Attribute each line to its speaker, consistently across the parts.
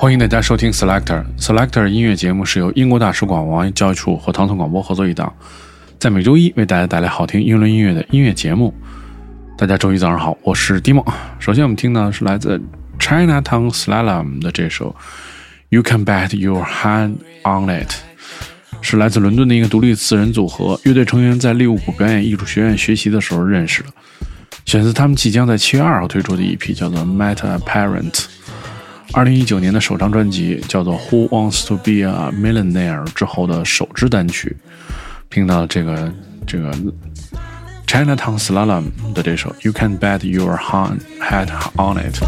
Speaker 1: 欢迎大家收听 Selector。Selector 音乐节目是由英国大使馆网络教育处和唐宋广播合作一档，在每周一为大家带来好听英伦音乐的音乐节目。大家周一早上好，我是 Dimo。首先我们听到的是来自 Chinatown Slalom 的这首 You Can Bet Your Hand on It，是来自伦敦的一个独立四人组合。乐队成员在利物浦表演艺术学院学习的时候认识的，选自他们即将在七月二号推出的一批叫做 Meta Apparent。二零一九年的首张专辑叫做《Who Wants to Be a Millionaire》之后的首支单曲，听到这个这个 Chinatown Slalom 的这首《You Can Bet Your Head on It》。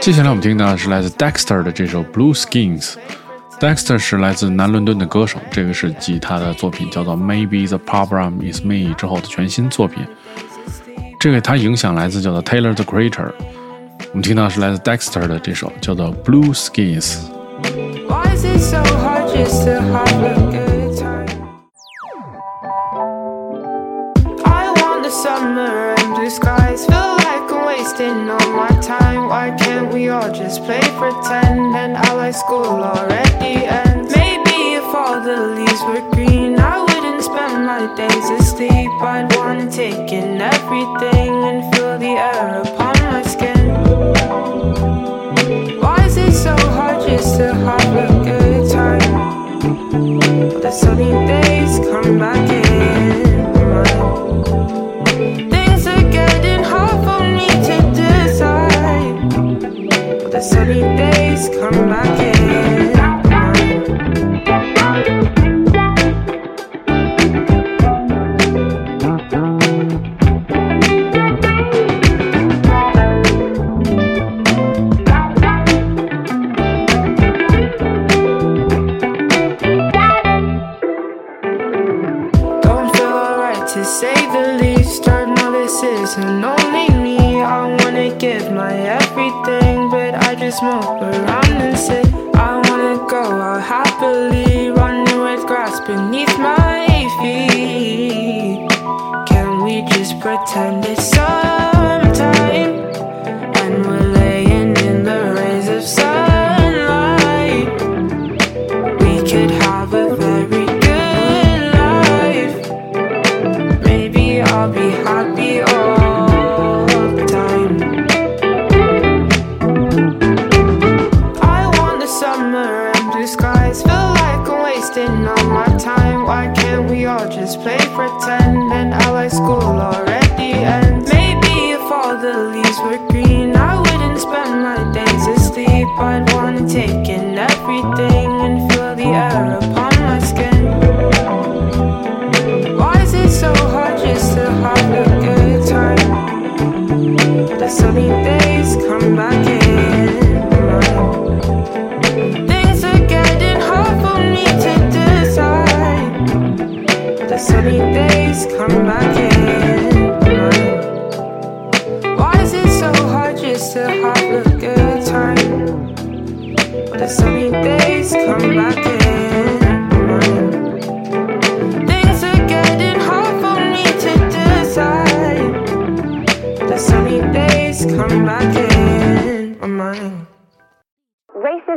Speaker 1: 接下来我们听到的是来自 Dexter 的这首《Blue Skies》。Dexter 是来自南伦敦的歌手，这个是继他的作品叫做《Maybe the Problem Is Me》之后的全新作品。这个他影响来自叫做 Tyler the Creator。我们听到是来自 Dexter 的这首叫做《Blue
Speaker 2: Skies》。summer and blue sky school already ends? Maybe if all the leaves were green, I wouldn't spend my days asleep. I'd wanna take in everything and feel the air upon mope around and say, I wanna go out happily, running with grass beneath my feet. Can we just pretend it's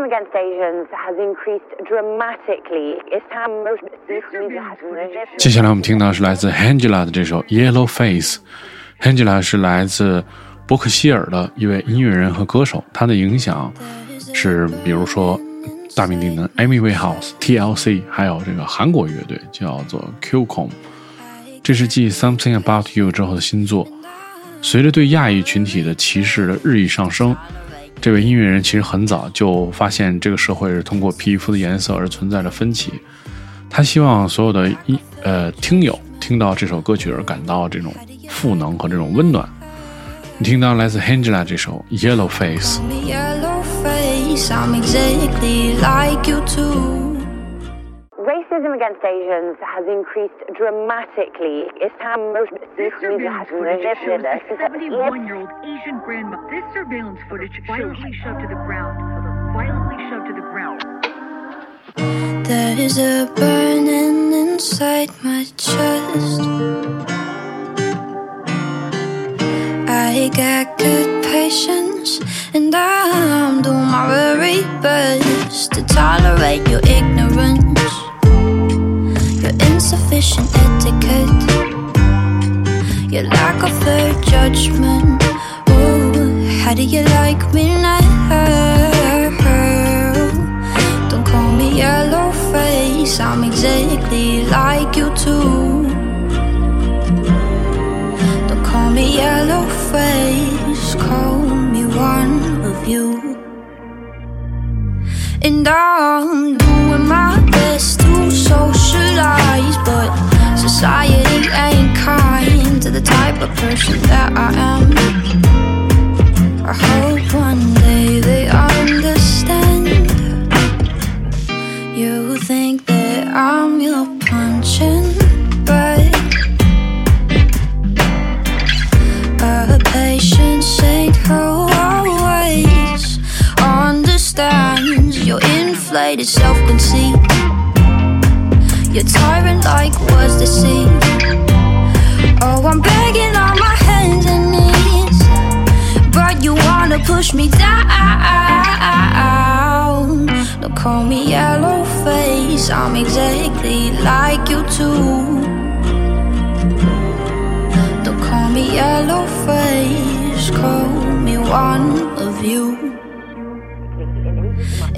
Speaker 3: Racism against Asians has increased dramatically. Islam most recently.
Speaker 4: 接下来我们听到是来自 Angela 的这首《Yellow Face》。Angela 是来自伯克希尔的一位音乐人和歌手，他的影响是比如说大名鼎鼎的 Amy Winehouse、TLC，还有这个韩国乐队叫做 QCOM。这是继《Something About You》之后的新作。随着对亚裔群体的歧视的日益上升，这位音乐人其实很早就发现这个社会是通过皮肤的颜色而存在着分歧。他希望所有的音呃听友听到这首歌曲而感到这种赋能和这种温暖。你听到来自 Hangela 这首《Yellow Face》。
Speaker 3: Racism against Asians has increased dramatically. Islam most
Speaker 5: This surveillance footage shows a 71-year-old Asian grandmother. This surveillance footage violently shoved to the ground. Violently shoved to the ground.
Speaker 6: There is a burning inside my chest. I got good patience, and I'm doing my very best to tolerate your ignorance, your insufficient etiquette, your lack of fair judgment. Ooh, how do you like me now? Don't call me yellow face, I'm exactly like you too. Don't call me yellow face, call me one of you. And I'm socialize, but society ain't kind to the type of person that I am. I hope one day they understand. You think that I'm your punching bag. A patient saint who always understands your inflated self conceit. Your tyrant like was deceived. Oh, I'm begging on my hands and knees. But you wanna push me down. Don't call me yellow face, I'm exactly like you too. Don't call me yellow face, call me one of you.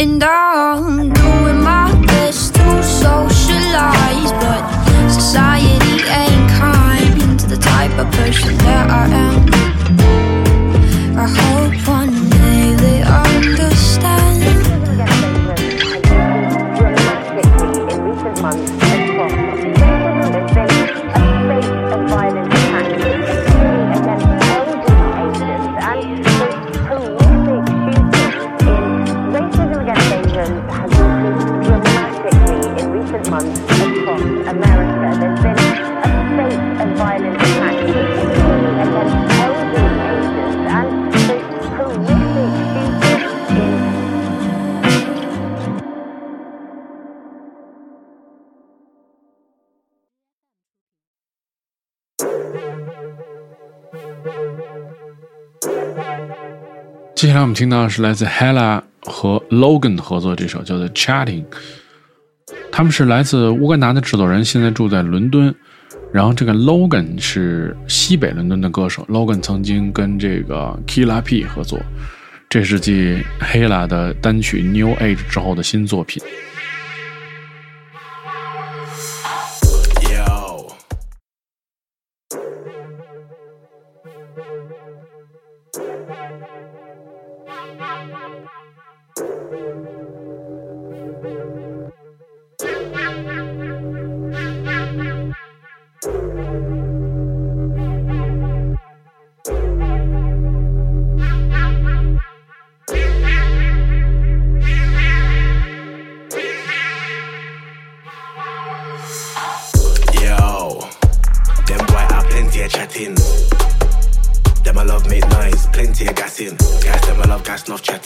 Speaker 6: And I'm doing my best to but society ain't kind to the type of person that I am.
Speaker 4: 接下来我们听到的是来自 Hella 和 Logan 合作这首叫做《Chatting》，他们是来自乌干达的制作人，现在住在伦敦。然后这个 Logan 是西北伦敦的歌手，Logan 曾经跟这个 Killa P 合作，这是继 Hella 的单曲《New Age》之后的新作品。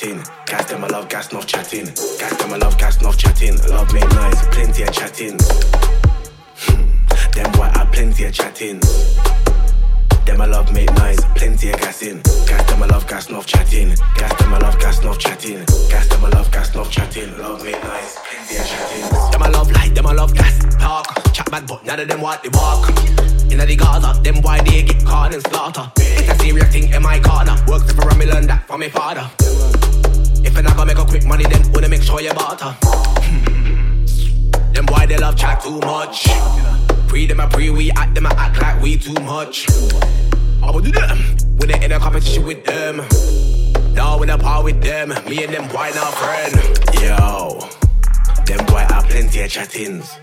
Speaker 7: Chatting. Gas them I love gas enough chatting. Gas them I love gas enough chatting. Love make noise, plenty of chatting. Hmm, Them boy are plenty of chatting. Them I love make noise, plenty of gassing. Gas them I love gas enough chatting. Gas them I love gas enough chatting. Gas them I love gas enough chatting. Love make noise, plenty of chatting. Them I love light, them I love gas talk. Chat bad, but none of them want the walk. Inna the Gaza, them why they get caught in slaughter. It's a serious thing in my corner. Works for me, learn that from my father. If I never make a quick money, then wanna make sure you barter. Them boy they love chat too much. Pre them a pre, we act them a act like we too much. I would do them when they in a competition with them. Now in a par with them, me and them boy now friend. Yo, them boy are plenty of chattings.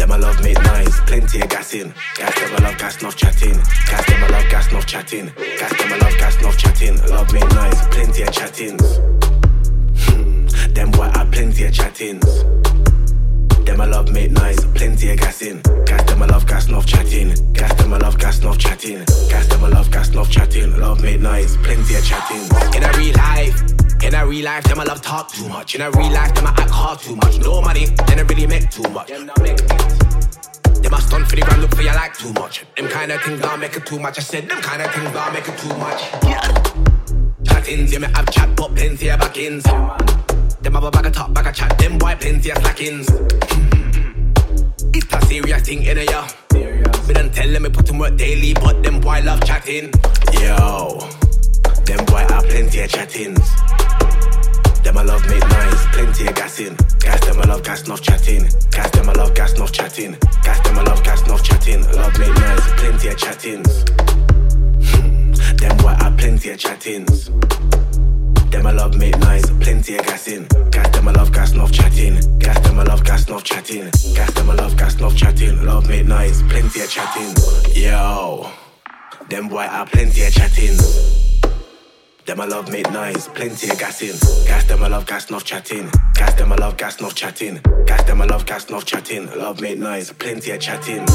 Speaker 7: Them I love make noise, plenty of gassing. Gas them I love gas enough chatting. Gas them I love gas enough chatting. Gas them I love gas enough chatting. Love make noise, plenty of chattings. Hmm, Them boy are plenty of chattings. Them I love make noise, plenty of gassing. Gas them I love gas enough chatting. Gas them I love gas enough chatting. Gas them I love gas enough chatting. Love make noise, plenty of chatting. In a real life, in a real life, them I love talk too much. In a real life, them I act hard too much. No money, then I really make too much. Them not make it. Them a stunt for the gram, look for you like too much. Them kind of things don't make it too much. I said them kind of things don't make it too much. Yeah. Chattings, yeah, me have chat, but plenty of backings. Them have a bag of talk, bag of chat, them boy plenty of slackings. It's a serious thing in a ya. Me done tell them me put in work daily, but them boy love chatting. Yo, them boy are plenty of chattings. Them I love make noise, plenty of gassing. Gas them I love gas enough chatting. Gas them I love gas enough chatting. Gas them I love gas enough chatting. Love make noise, plenty of chattings. Hmm, Them boy are plenty of chattings. Them I love make noise, plenty of gassing. Gas them I love gas enough chatting. Gas them I love gas enough chatting. Gas them I love gas enough chatting. Love make noise, plenty of chatting. Yo, them boy are plenty of chatting. Them I love make noise, plenty of gassing. Gas them I love gas enough chatting. Gas them I love gas enough chatting. Gas them I love gas enough chatting. Love make noise, plenty of chatting.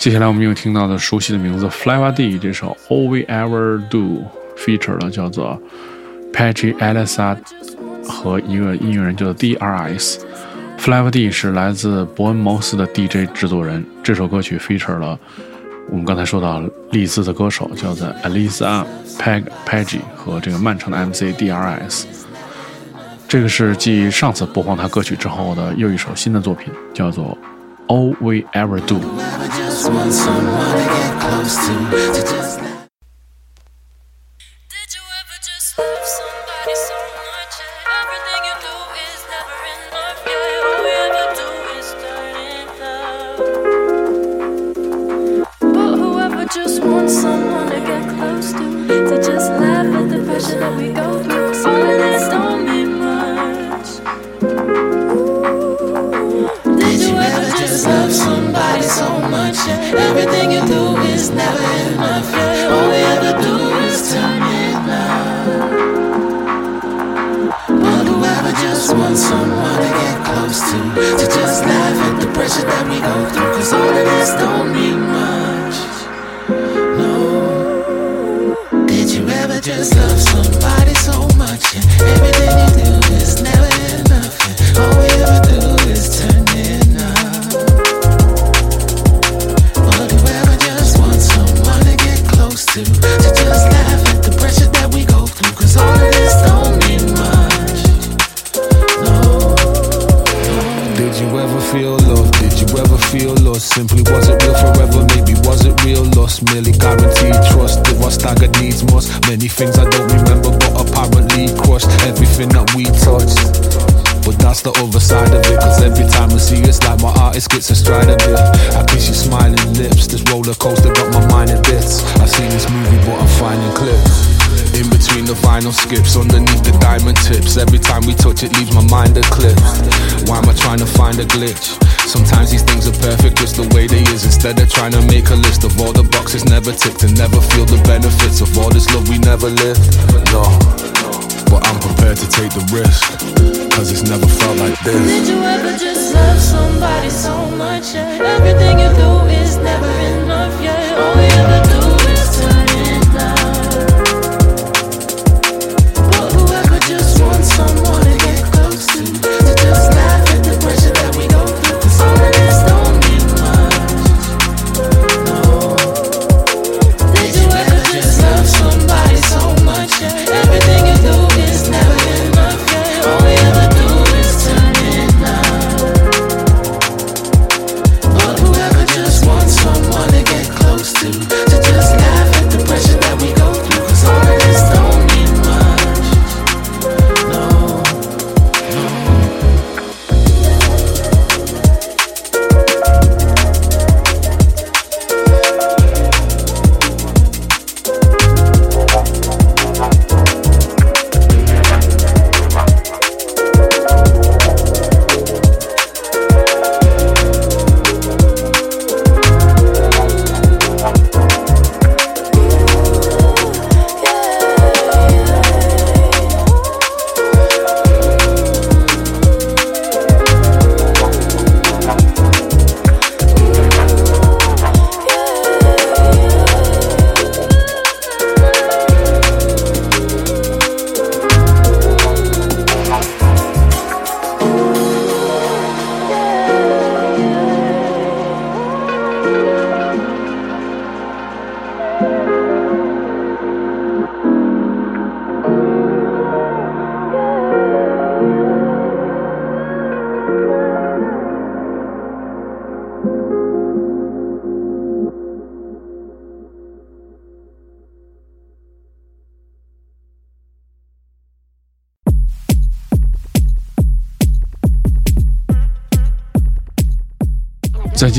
Speaker 4: 接下来我们又听到的熟悉的名字 Flavor D 这首 All We Ever Do feature 了叫做 Patchy Elisa 和一个音乐人叫做 DRS。Flavor D 是来自伯恩茅斯的 DJ 制作人，这首歌曲 feature 了我们刚才说到利兹的歌手叫做 Elisa Peg Peggy 和这个曼城的 MC DRS。这个是继上次播放他歌曲之后的又一首新的作品，叫做 All We Ever
Speaker 8: Do。Just wants someone to get close to, to just laugh at the pressure that we go to, just laugh at the that we go all of this don't mean much. No. Did you ever
Speaker 9: feel love? Did you ever feel lost? Simply was it real forever? Maybe was it real lost? Merely guaranteed trust. I staggered needs. Many things I don't remember, but apparently crushed everything that we touched. But that's the other side of it. Cause every time I see it's like my artist gets a bit. I kiss your smiling lips. This roller coaster got my the vinyl skips, underneath the diamond tips. Every time we touch it, leaves my mind eclipsed. Why am I trying to find a glitch? Sometimes these things are perfect just the way they is. Instead of trying to make a list of all the boxes never ticked and never feel the benefits of all this love we never lived. No, but I'm prepared to take the risk. Cause it's never felt like this.
Speaker 8: Did you ever just love somebody so much? Yeah, everything you do is never enough. Yeah, all we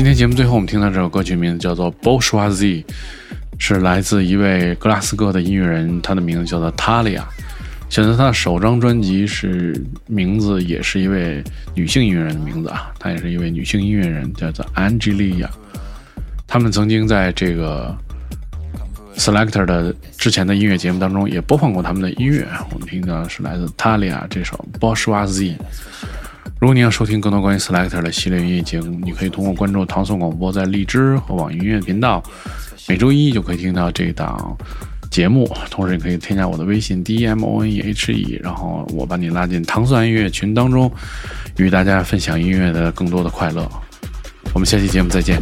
Speaker 4: 今天节目最后，我们听到这首歌曲名字叫做《Bourgeoisie》，是来自一位格拉斯哥的音乐人，他的名字叫做 Talia。选择他的首张专辑是名字也是一位女性音乐人的名字啊，她也是一位女性音乐人，叫做 Angelia。他们曾经在这个 Selector 的之前的音乐节目当中也播放过他们的音乐，我们听到是来自 Talia 这首《Bourgeoisie》。
Speaker 10: 如果你要收听更多关于 Selector 的系列音乐节目，你可以通过关注唐宋广播在荔枝和网易音乐频道，每周一就可以听到这档节目。同时，也可以添加我的微信 d m o n e h e，然后我把你拉进糖蒜音乐群当中，与大家分享音乐的更多的快乐。我们下期节目再见。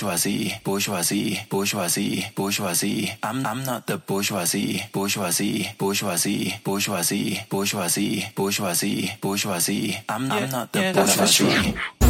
Speaker 1: Bourgeoisie, bourgeoisie, bourgeoisie, bourgeoisie. I'm I'm not the bourgeoisie, bourgeoisie, bourgeoisie, bourgeoisie, bourgeoisie, bourgeoisie, bourgeoisie. I'm I'm not the bourgeoisie.